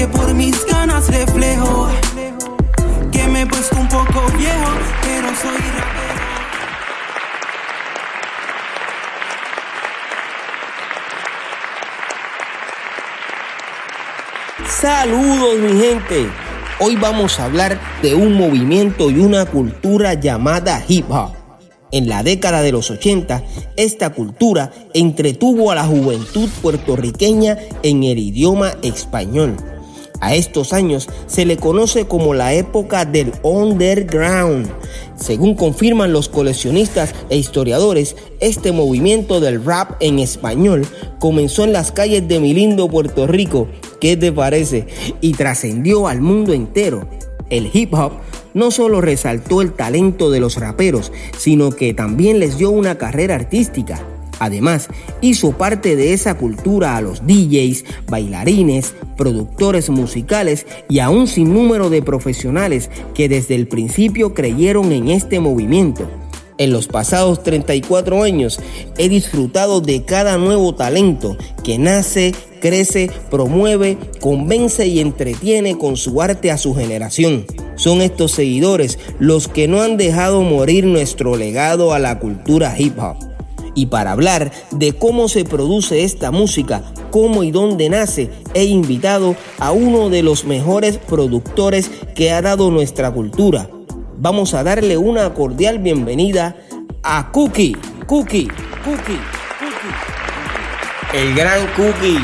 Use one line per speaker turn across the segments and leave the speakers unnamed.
que por mis ganas reflejo que me puesto un poco viejo, pero soy rapero.
Saludos mi gente. Hoy vamos a hablar de un movimiento y una cultura llamada hip hop. En la década de los 80, esta cultura entretuvo a la juventud puertorriqueña en el idioma español. A estos años se le conoce como la época del underground. Según confirman los coleccionistas e historiadores, este movimiento del rap en español comenzó en las calles de mi lindo Puerto Rico, ¿qué te parece? Y trascendió al mundo entero. El hip hop no solo resaltó el talento de los raperos, sino que también les dio una carrera artística. Además, hizo parte de esa cultura a los DJs, bailarines, productores musicales y a un sinnúmero de profesionales que desde el principio creyeron en este movimiento. En los pasados 34 años he disfrutado de cada nuevo talento que nace, crece, promueve, convence y entretiene con su arte a su generación. Son estos seguidores los que no han dejado morir nuestro legado a la cultura hip hop. Y para hablar de cómo se produce esta música, cómo y dónde nace, he invitado a uno de los mejores productores que ha dado nuestra cultura. Vamos a darle una cordial bienvenida a Cookie, Cookie, Cookie, Cookie. El gran Cookie.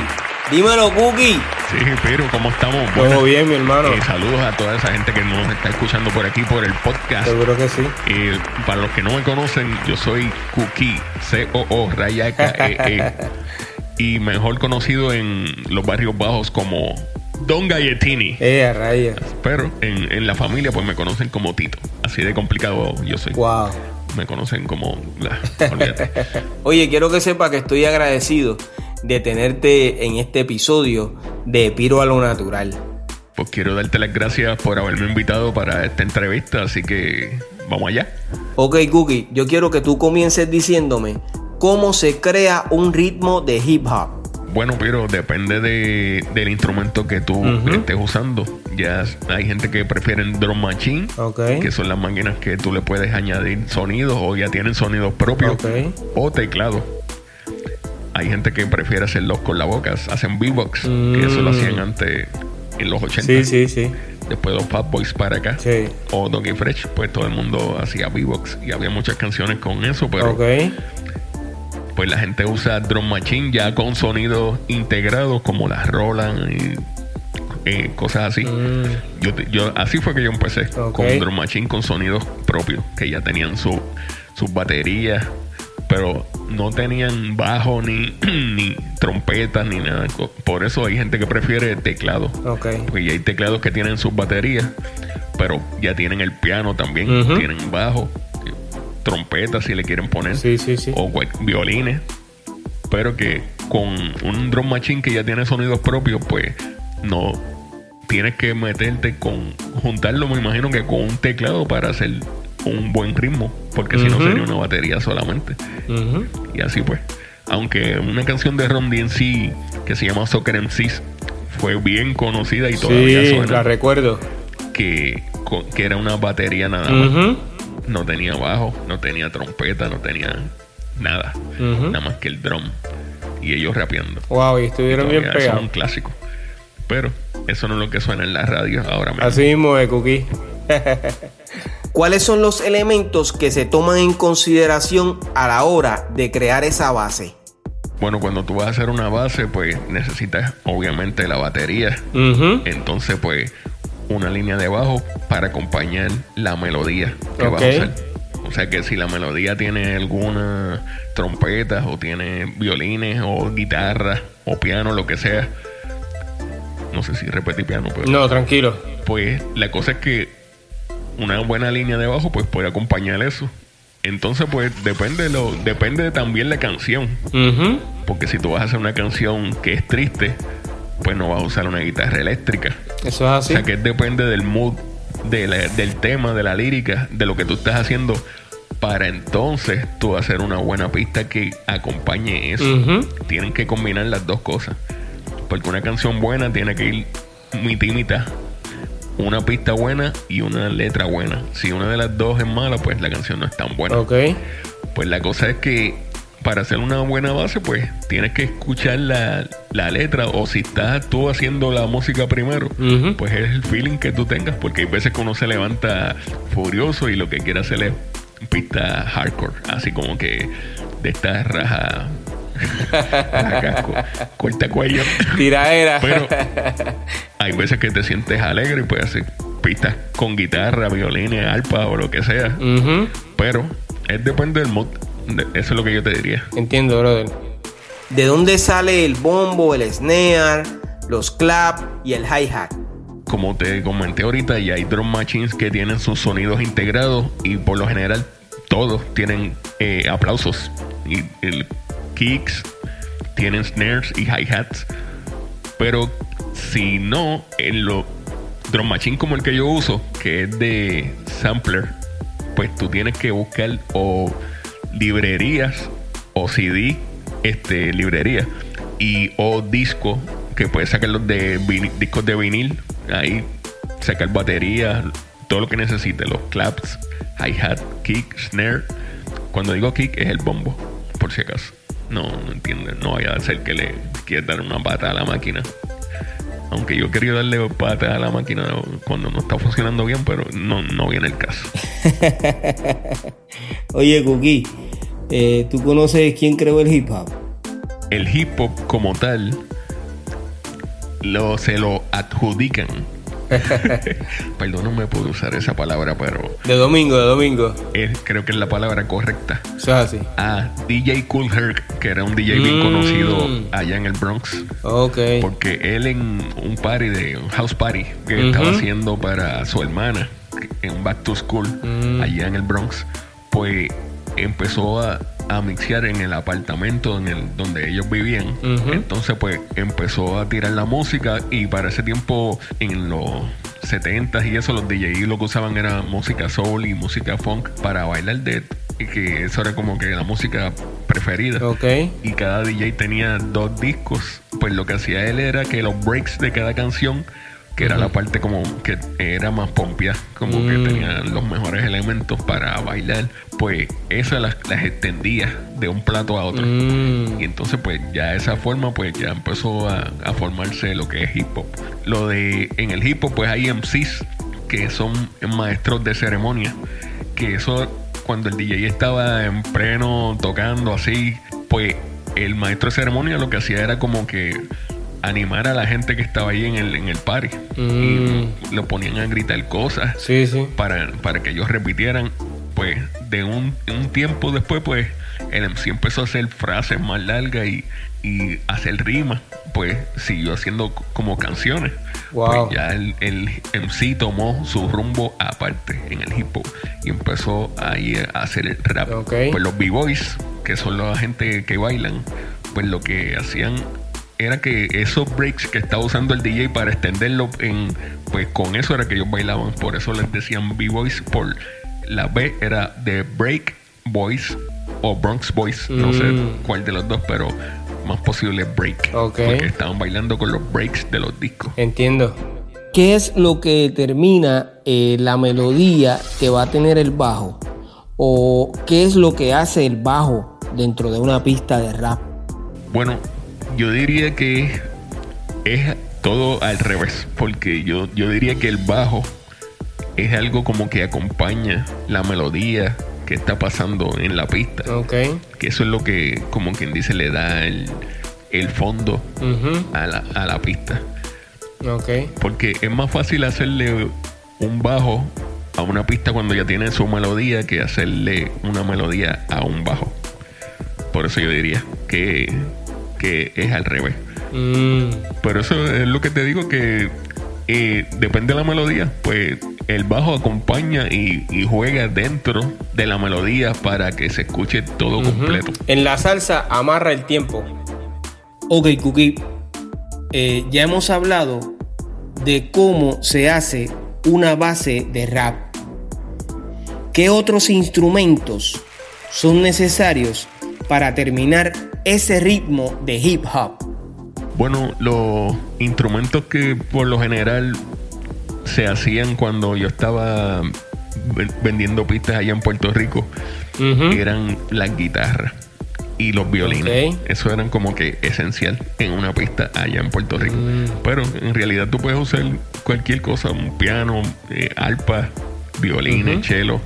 Dímelo, Cookie.
Sí, pero ¿cómo estamos?
Todo
Buenas-
bien, mi hermano.
eh, saludos a toda esa gente que nos está escuchando por aquí por el podcast.
Seguro que sí.
Eh, para los que no me conocen, yo soy Cookie, C-O-O, raya K-E-E. y mejor conocido en los barrios bajos como Don Galletini.
Eh, raya.
Pero en, en la familia pues me conocen como Tito. Así de complicado yo soy.
Wow.
Me conocen como... la- olvídate.
Oye, quiero que sepa que estoy agradecido de tenerte en este episodio de Piro a lo Natural.
Pues quiero darte las gracias por haberme invitado para esta entrevista, así que vamos allá.
Ok, Cookie, yo quiero que tú comiences diciéndome cómo se crea un ritmo de hip hop.
Bueno, pero depende de, del instrumento que tú estés usando. Ya hay gente que prefiere drum machine, que son las máquinas que tú le puedes añadir sonidos o ya tienen sonidos propios, o teclado. Hay gente que prefiere hacerlos con la boca, hacen beatbox, que eso lo
Mm.
hacían antes en los 80.
Sí, sí, sí.
Después de los Fat Boys para acá.
Sí.
O Doggy Fresh, pues todo el mundo hacía beatbox y había muchas canciones con eso, pero pues la gente usa drum machine ya con sonidos integrados como las Roland y eh, cosas así.
Mm,
Yo, yo así fue que yo empecé con drum machine con sonidos propios que ya tenían su, sus baterías, pero no tenían bajo ni, ni trompetas ni nada. Por eso hay gente que prefiere teclado.
ok.
Porque ya hay teclados que tienen sus baterías, pero ya tienen el piano también, tienen bajo, trompetas si le quieren poner,
Sí, sí, sí.
o violines. Pero que con un drum machine que ya tiene sonidos propios, pues no tienes que meterte con juntarlo, me imagino que con un teclado para hacer un buen ritmo, porque si no sería una batería solamente. Y así pues. Aunque una canción de Ron DMC que se llama Soccer MCs fue bien conocida y todavía
Sí,
suena
la recuerdo.
que, que era una batería nada más. No tenía bajo, no tenía trompeta, no tenía nada. Nada más que el drum. Y ellos rapeando.
Wow, y estuvieron bien
es un
pegados.
clásico. Pero eso no es lo que suena en la radio ahora mismo.
Así mismo de Cookie. ¿Cuáles son los elementos que se toman en consideración a la hora de crear esa base?
Bueno, cuando tú vas a hacer una base, pues necesitas obviamente la batería. Entonces, pues, una línea de bajo para acompañar la melodía que vas
Ok.
a usar. O sea que si la melodía tiene alguna trompeta o tiene violines o guitarra o piano, lo que sea, no sé si repetí piano, pero
No, tranquilo.
pues la cosa es que una buena línea de bajo pues puede acompañar eso. Entonces pues depende lo depende también la canción, porque si tú vas a hacer una canción que es triste, pues no vas a usar una guitarra eléctrica.
Eso es
O
así.
sea que depende del mood, de la- del tema, de la lírica, de lo que tú estás haciendo, para entonces tú hacer una buena pista que acompañe eso.
Ujú.
Tienen que combinar las dos cosas. Porque una canción buena tiene que ir mitad y mitad. Una pista buena y una letra buena. Si una de las dos es mala, pues la canción no es tan buena.
Ok.
Pues la cosa es que para hacer una buena base, pues tienes que escuchar la, la letra o si estás tú haciendo la música primero, pues es el feeling que tú tengas, porque hay veces que uno se levanta furioso y lo que quiere hacer es pista hardcore, así como que de esta raja, corta cuello.
Tiraera.
Pero hay veces que te sientes alegre y puedes hacer pistas con guitarra, violín, arpa o lo que sea. Pero es depende del mood. De- Eso es lo que yo te diría.
Entiendo, brother. ¿De dónde sale el bombo, el snare, los clap y el hi-hat?
Como te comenté ahorita, ya hay drum machines que tienen sus sonidos integrados y por lo general todos tienen eh, aplausos. Y el kicks, tienen snares y hi-hats. Pero si no, en los drum machine como el que yo uso, que es de sampler, pues tú tienes que buscar o librerías o CD, este, librería y o disco que puedes sacarlos de vini- discos de vinil, ahí sacar baterías, todo lo que necesites, los claps, hi-hat, kick, snare. Cuando digo kick es el bombo, por si acaso. No, no entiendes, no vaya a ser que le quieras dar una pata a la máquina. Aunque yo quería darle pata a la máquina cuando no está funcionando bien, pero no, no viene el caso.
Oye, Cookie, eh, ¿tú conoces quién creó el hip hop?
el hip hop como tal lo, se lo adjudican. Perdón, no me puedo usar esa palabra, pero
De domingo, de domingo.
es- creo que es la palabra correcta.
Eso es así.
A DJ Cool Herc, que era un DJ bien
Mm.
conocido allá en el Bronx.
Ok.
Porque él en un party de un house party que estaba haciendo para su hermana en back to school
Mm.
allá en el Bronx, pues empezó a, a mixear en el apartamento en el, donde ellos vivían. Entonces pues empezó a tirar la música y para ese tiempo en los 70s y eso los DJs lo que usaban era música soul y música funk para bailar dead y que eso era como que la música preferida
Ok.
y cada DJ tenía dos discos, pues lo que hacía él era que los breaks de cada canción, que era la parte como que era más pompia, como que
Mm.
tenían los mejores elementos para bailar, pues esas las, las extendía de un plato a otro.
Mm.
Y entonces pues ya de esa forma pues ya empezó a, a formarse lo que es hip hop. Lo de en el hip hop pues hay MCs que son maestros de ceremonia, que eso cuando el DJ estaba en pleno tocando así, pues el maestro de ceremonia lo que hacía era como que animar a la gente que estaba ahí en el, en el party.
Mm.
Y lo ponían a gritar cosas
Sí, sí.
para, para que ellos repitieran. Pues de un, un tiempo después, pues el MC empezó a hacer frases más largas y, y hacer rimas. Pues siguió haciendo como canciones.
Wow.
Pues ya el, el MC tomó su rumbo aparte en el hip hop y empezó ahí a hacer el rap. Pues los B-Boys, que son la gente que bailan, pues lo que hacían era que esos breaks que estaba usando el DJ para extenderlo en pues con eso era que ellos bailaban por eso les decían B-Boys por la B era de Break Boys o Bronx Boys no sé
Mm.
cuál de los dos pero más posible break porque estaban bailando con los breaks de los discos
Entiendo. ¿Qué es lo que determina eh, la melodía que va a tener el bajo? ¿O qué es lo que hace el bajo dentro de una pista de rap?
Bueno, yo diría que es todo al revés, porque yo, yo diría que el bajo es algo como que acompaña la melodía que está pasando en la pista,
Ok.
que eso es lo que, como quien dice, le da el, el fondo a la, a la pista.
Ok.
Porque es más fácil hacerle un bajo a una pista cuando ya tiene su melodía que hacerle una melodía a un bajo. Por eso yo diría que, que es al revés. Mm. Pero eso es lo que te digo que eh, depende de la melodía, pues el bajo acompaña y, juega dentro de la melodía para que se escuche todo completo.
En la salsa amarra el tiempo. Ok, Cookie. Eh, ya hemos hablado de cómo se hace una base de rap. ¿Qué otros instrumentos son necesarios para terminar ese ritmo de hip hop?
Bueno, los instrumentos que por lo general se hacían cuando yo estaba vendiendo pistas allá en Puerto Rico eran las guitarras y los violines. Eso eran como que esencial en una pista allá en Puerto Rico. Mm. Pero en realidad tú puedes usar cualquier cosa, un piano, eh, arpa, violines, cello,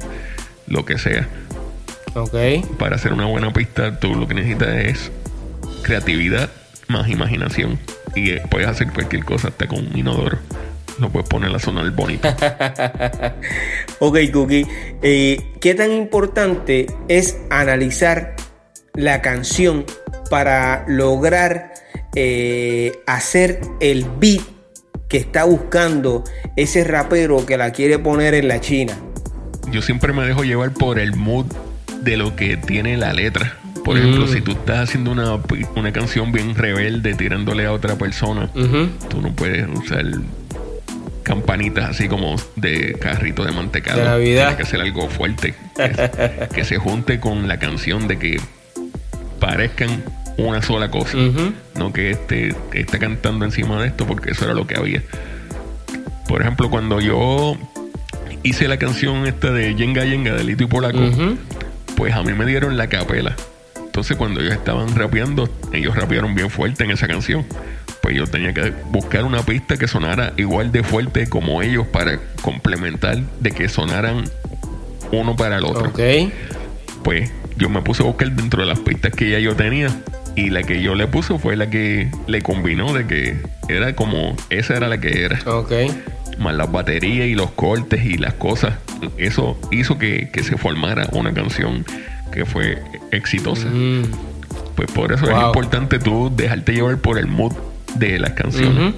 lo que sea. Para hacer una buena pista, tú lo que necesitas es creatividad más imaginación. Y eh, puedes hacer cualquier cosa hasta con un inodoro. No puedes poner la zona del bonito.
ok, Cookie. Eh, ¿Qué tan importante es analizar la canción para lograr eh, hacer el beat que está buscando ese rapero que la quiere poner en la China?
Yo siempre me dejo llevar por el mood de lo que tiene la letra. Por ejemplo, si tú estás haciendo una, una, canción bien rebelde tirándole a otra persona, tú no puedes usar campanitas así como de carrito de mantecado.
De Tienes
que hacer algo fuerte. Que, se junte con la canción de que parezcan una sola cosa. No que esté, esté cantando encima de esto, porque eso era lo que había. Por ejemplo, cuando yo hice la canción esta de Yenga Yenga de Lito y Polaco, pues a mí me dieron la capela. Entonces cuando ellos estaban rapeando, ellos rapearon bien fuerte en esa canción. Pues yo tenía que buscar una pista que sonara igual de fuerte como ellos para complementar de que sonaran uno para el otro.
Ok.
Pues yo me puse a buscar dentro de las pistas que ya yo tenía y la que yo le puse fue la que le combinó de que era como esa era la que era.
Ok.
Más las baterías y los cortes y las cosas. Eso hizo que, que se formara una canción que fue exitosa. Mm. Pues por eso es importante tú dejarte llevar por el mood de las canciones.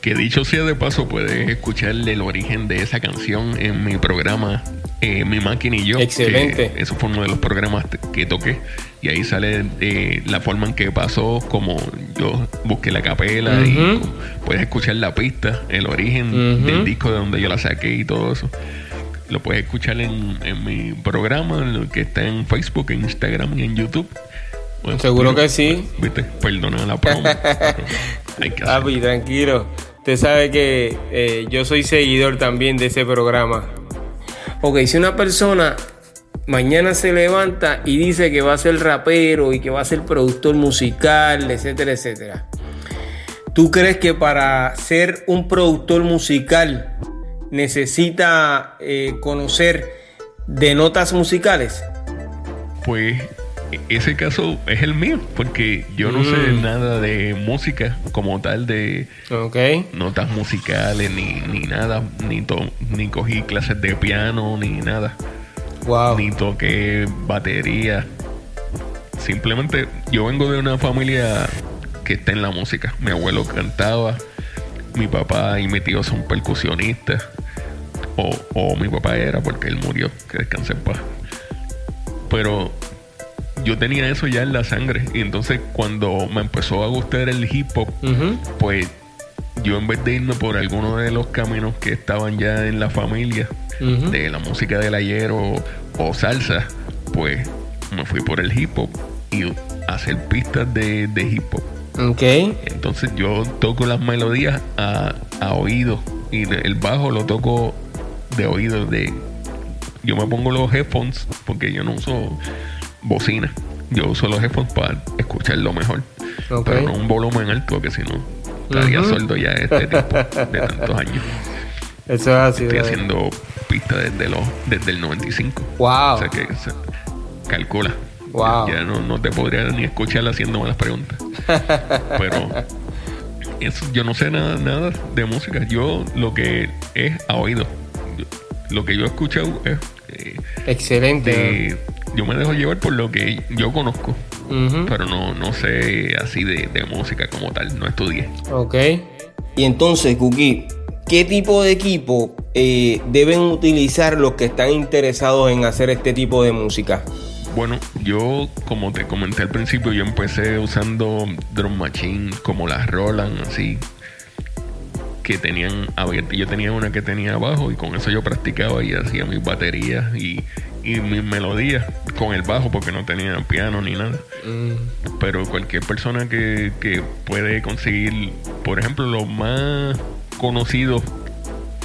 Que dicho sea de paso, puedes escuchar el origen de esa canción en mi programa eh, Mi Máquina y Yo.
Excelente.
eso fue uno de los programas que toqué. Y ahí sale eh, la forma en que pasó, como yo busqué la capela y puedes escuchar la pista, el origen del disco de donde yo la saqué y todo eso. Lo puedes escuchar en, mi programa, que está en Facebook, en Instagram y en YouTube.
Seguro que sí.
Viste, perdona la promo.
Papi, tranquilo. Usted sabe que eh, yo soy seguidor también de ese programa. Ok, si una persona mañana se levanta y dice que va a ser rapero y que va a ser productor musical, etcétera, etcétera. ¿Tú crees que para ser un productor musical necesita eh, conocer de notas musicales?
Pues ese caso es el mío, porque yo no sé mm. nada de música como tal, de notas musicales, ni, ni nada, ni, ni cogí clases de piano, ni nada. Ni toqué batería. Simplemente yo vengo de una familia que está en la música. Mi abuelo cantaba, mi papá y mi tío son percusionistas. O, mi papá era porque él murió, que descanse en paz. Pero yo tenía eso ya en la sangre. Y entonces cuando me empezó a gustar el hip hop, pues yo en vez de irme por alguno de los caminos que estaban ya en la familia, de la música del ayer o, salsa, pues me fui por el hip hop y hacer pistas de, hip hop.
Ok.
Entonces yo toco las melodías a, a oído y el bajo lo toco de oído de yo me pongo los headphones porque yo no uso bocina yo uso los headphones para escucharlo mejor pero no un volumen alto que si no estaría sueldo ya este tiempo de tantos años
eso es así
estoy haciendo pistas desde los desde el 95
wow
o sea que calcula wow. ya no, no te podría ni escuchar haciéndome las preguntas pero eso, yo no sé nada, nada de música. Yo lo que es a oído lo que yo he escuchado es...
Excelente.
yo me dejo llevar por lo que yo conozco. Pero no, no sé así de, de música como tal, no estudié.
Ok. Y entonces, Cookie, ¿qué tipo de equipo eh, deben utilizar los que están interesados en hacer este tipo de música?
Bueno, yo como te comenté al principio, yo empecé usando drum machine como las Roland, así que tenían, yo tenía una que tenía abajo y con eso yo practicaba y hacía mis baterías y, mis melodías con el bajo porque no tenía piano ni nada. Mm. Pero cualquier persona que, que puede conseguir, por ejemplo, lo más conocido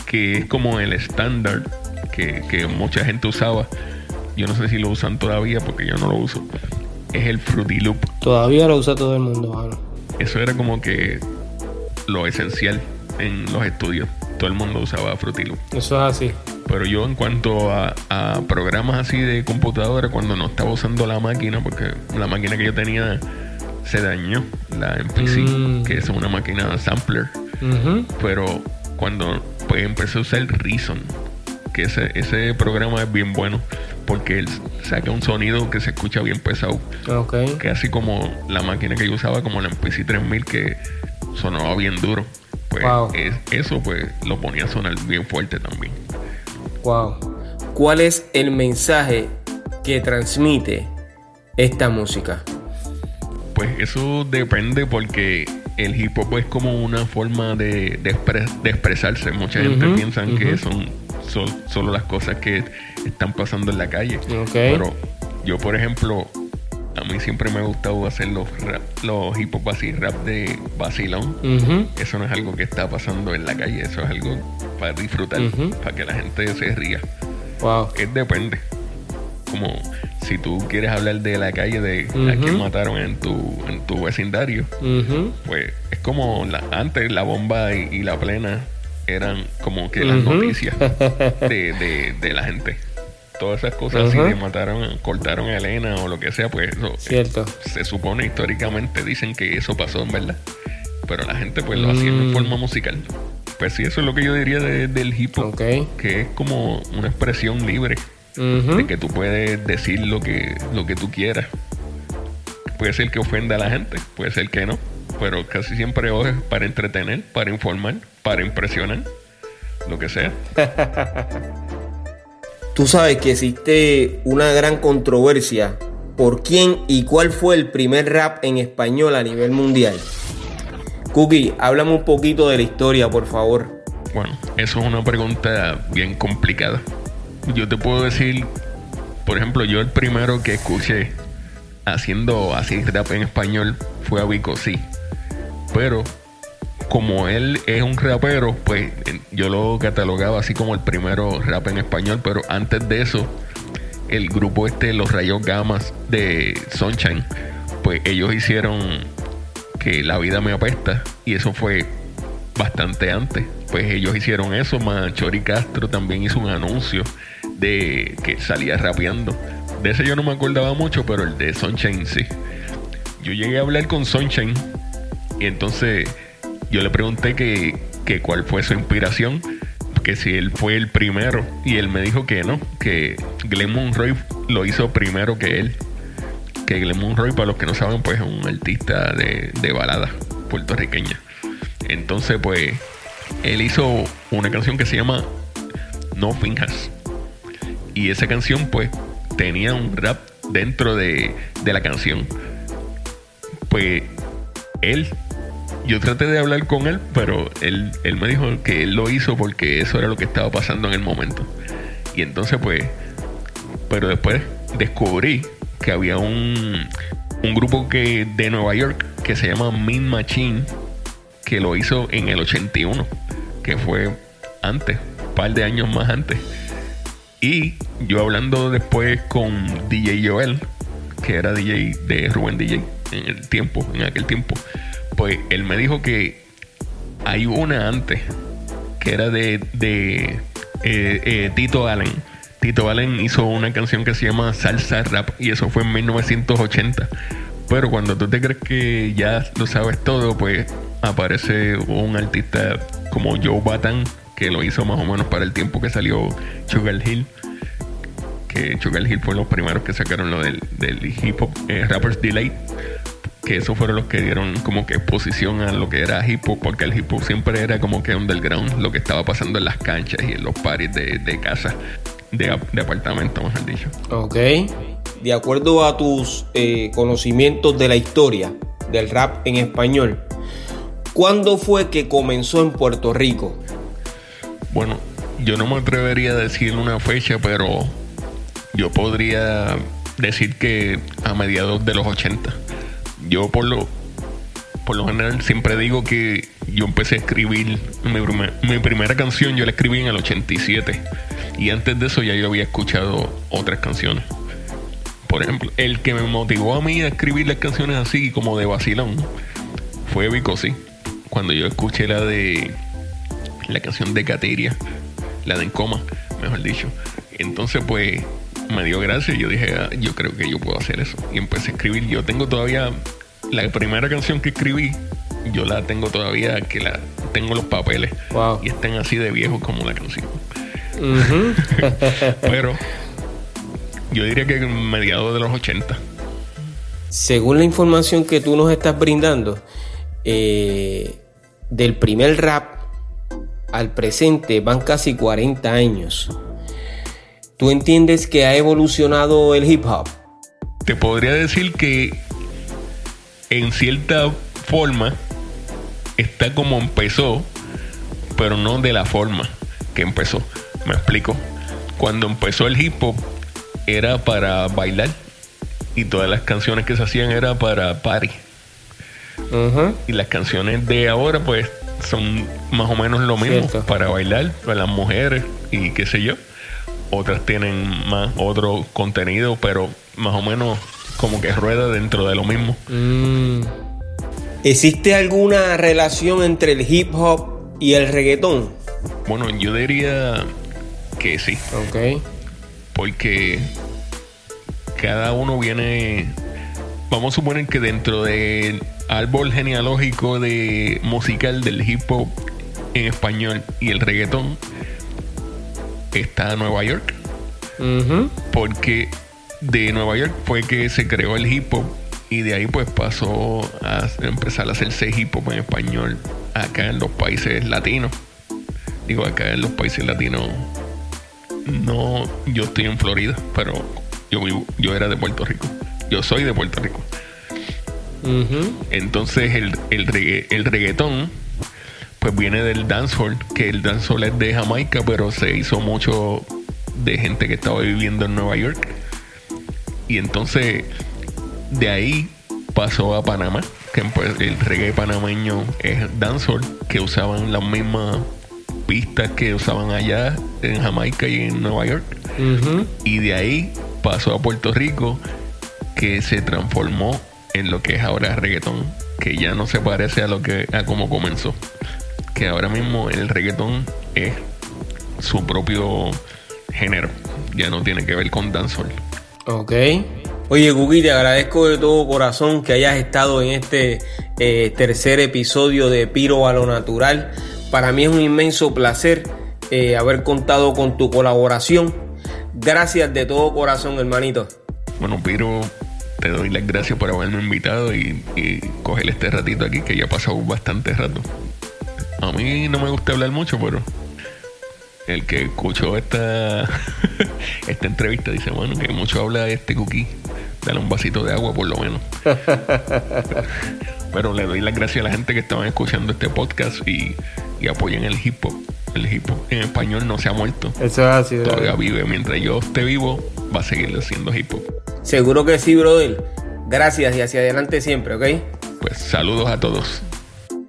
que es como el estándar que, que mucha gente usaba yo no sé si lo usan todavía porque yo no lo uso, es el Fruity Loop.
Todavía lo usa todo el mundo, mano.
Eso era como que lo esencial en los estudios. Todo el mundo usaba Fruity Loop.
Eso es así.
Pero yo en cuanto a, programas así de computadora, cuando no estaba usando la máquina, porque la máquina que yo tenía se dañó, la MPC, mm. que es una máquina sampler. Pero cuando pues, empecé a usar Reason, que ese, ese programa es bien bueno porque él saca un sonido que se escucha bien pesado. Okay. Que así como la máquina que yo usaba, como la MPC 3000, que sonaba bien duro. Pues eso pues lo ponía a sonar bien fuerte también.
Wow. ¿Cuál es el mensaje que transmite esta música?
Pues eso depende porque el hip hop es como una forma de, de, expresarse. Mucha gente piensa que son solo las cosas que están pasando en la calle. Pero yo, por ejemplo, a mí siempre me ha gustado hacer los, los hip hop así, rap de vacilón. Eso no es algo que está pasando en la calle, eso es algo para disfrutar, para que la gente se ría. Wow. Es depende. Como si tú quieres hablar de la calle, de a quien mataron en tu, en tu vecindario, pues es como la, antes la bomba y la plena eran como que las noticias de, de, la gente. Todas esas cosas así de mataron, cortaron a Elena o lo que sea, pues eso,
Cierto.
se supone históricamente dicen que eso pasó en verdad. Pero la gente pues lo hacía en mm. forma musical. Pues sí, eso es lo que yo diría del hip hop. Que es como una expresión libre. De que tú puedes decir lo que, lo que tú quieras. Puede ser que ofenda a la gente, puede ser que no pero casi siempre es para entretener, para informar, para impresionar, lo que sea.
Tú sabes que existe una gran controversia por quién y cuál fue el primer rap en español a nivel mundial. Cookie, háblame un poquito de la historia, por favor.
Bueno, eso es una pregunta bien complicada. Yo te puedo decir, por ejemplo, yo el primero que escuché haciendo así rap en español fue a Vico sí pero como él es un rapero, pues yo lo catalogaba así como el primero rap en español, pero antes de eso, el grupo este, los Rayos Gamas de Sunshine, pues ellos hicieron que La vida me apesta y eso fue bastante antes. Pues ellos hicieron eso, más Chori Castro también hizo un anuncio de que salía rapeando. De ese yo no me acordaba mucho, pero el de Sunshine sí. Yo llegué a hablar con Sunshine y entonces yo le pregunté que, cuál fue su inspiración, que si él fue el primero. Y él me dijo que no, que Glenn Monroy lo hizo primero que él. Que Glenn Monroy, para los que no saben, pues es un artista de, de balada puertorriqueña. Entonces, pues, él hizo una canción que se llama No Finjas. Y esa canción, pues, tenía un rap dentro de, de la canción. Pues él yo traté de hablar con él, pero él, él me dijo que él lo hizo porque eso era lo que estaba pasando en el momento. Y entonces pues, pero después descubrí que había un, un grupo que, de Nueva York que se llama Min Machine, que lo hizo en el 81, que fue antes, un par de años más antes. Y yo hablando después con DJ Joel, que era DJ de Rubén DJ en el tiempo, en aquel tiempo pues él me dijo que hay una antes que era de, de eh, eh, Tito Allen. Tito Allen hizo una canción que se llama Salsa Rap y eso fue en 1980. Pero cuando tú te crees que ya lo sabes todo, pues aparece un artista como Joe Batan, que lo hizo más o menos para el tiempo que salió Sugar Hill, que Sugar Hill fue los primeros que sacaron lo del, del hip hop eh, Rappers Delay que esos fueron los que dieron como que exposición a lo que era hip hop, porque el hip hop siempre era como que underground, lo que estaba pasando en las canchas y en los paris de, de casa, de, de apartamento, mejor dicho.
Ok. De acuerdo a tus eh, conocimientos de la historia del rap en español, ¿cuándo fue que comenzó en Puerto Rico?
Bueno, yo no me atrevería a decir una fecha, pero yo podría decir que a mediados de los 80 yo por lo, por lo general siempre digo que yo empecé a escribir mi, primera canción, yo la escribí en el 87 y antes de eso ya yo había escuchado otras canciones. Por ejemplo, el que me motivó a mí a escribir las canciones así como de vacilón fue Vico. Cuando yo escuché la de la canción de Cateria, la de En Coma, mejor dicho. Entonces pues me dio gracia y yo dije, ah, yo creo que yo puedo hacer eso. Y empecé a escribir. Yo tengo todavía la primera canción que escribí, yo la tengo todavía, que la tengo los papeles. Y están así de viejos como la canción. Pero yo diría que en mediados de los 80.
Según la información que tú nos estás brindando, eh, del primer rap al presente van casi 40 años. ¿Tú entiendes que ha evolucionado el hip hop?
Te podría decir que en cierta forma está como empezó, pero no de la forma que empezó. Me explico. Cuando empezó el hip hop era para bailar y todas las canciones que se hacían era para party. Y las canciones de ahora pues son más o menos lo mismo para bailar, para las mujeres y qué sé yo. Otras tienen más otro contenido, pero más o menos como que rueda dentro de lo mismo.
Mm. ¿Existe alguna relación entre el hip hop y el reggaetón?
Bueno, yo diría que sí.
Ok.
Porque cada uno viene. Vamos a suponer que dentro del árbol genealógico de musical del hip hop en español y el reggaetón está Nueva York. Porque de Nueva York fue que se creó el hip hop y de ahí pues pasó a empezar a hacerse hip hop en español acá en los países latinos. Digo, acá en los países latinos no, yo estoy en Florida, pero yo vivo, yo era de Puerto Rico. Yo soy de Puerto Rico. Entonces el, el, el reggaetón pues viene del dancehall, que el dancehall es de Jamaica, pero se hizo mucho de gente que estaba viviendo en Nueva York. Y entonces de ahí pasó a Panamá, que pues, el reggae panameño es dancehall, que usaban las mismas pistas que usaban allá en Jamaica y en Nueva York. Y de ahí pasó a Puerto Rico, que se transformó en lo que es ahora reggaetón, que ya no se parece a lo que a cómo comenzó. Que ahora mismo el reggaetón es su propio género, ya no tiene que ver con dancehall.
Ok. Oye, Gugi, te agradezco de todo corazón que hayas estado en este eh, tercer episodio de Piro a lo Natural. Para mí es un inmenso placer eh, haber contado con tu colaboración. Gracias de todo corazón, hermanito.
Bueno, Piro, te doy las gracias por haberme invitado y, y coger este ratito aquí, que ya ha pasado bastante rato. A mí no me gusta hablar mucho, pero el que escuchó esta, esta entrevista dice, bueno, que mucho habla de este cookie. Dale un vasito de agua por lo menos. Pero le doy las gracias a la gente que estaban escuchando este podcast y, y apoyen el hip hop. El hip hop en español no se ha muerto.
Eso es así.
Todavía vive. Mientras yo esté vivo, va a seguir siendo hip hop.
Seguro que sí, brother. Gracias y hacia adelante siempre, ¿ok?
Pues saludos a todos.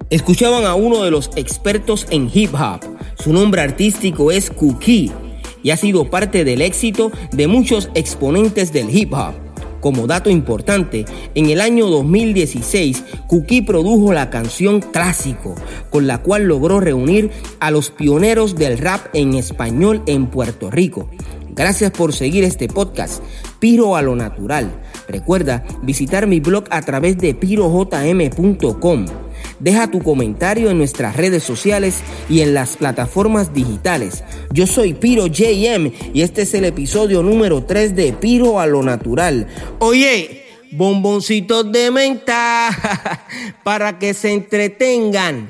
Escuchaban a uno de los expertos en hip hop. Su nombre artístico es Cookie y ha sido parte del éxito de muchos exponentes del hip hop. Como dato importante, en el año 2016, Cookie produjo la canción Clásico, con la cual logró reunir a los pioneros del rap en español en Puerto Rico. Gracias por seguir este podcast, Piro a lo Natural. Recuerda visitar mi blog a través de pirojm.com.
Deja tu comentario en nuestras redes sociales y en las plataformas digitales. Yo soy Piro JM y este es el episodio número 3 de Piro a lo Natural. Oye, bomboncitos de menta para que se entretengan.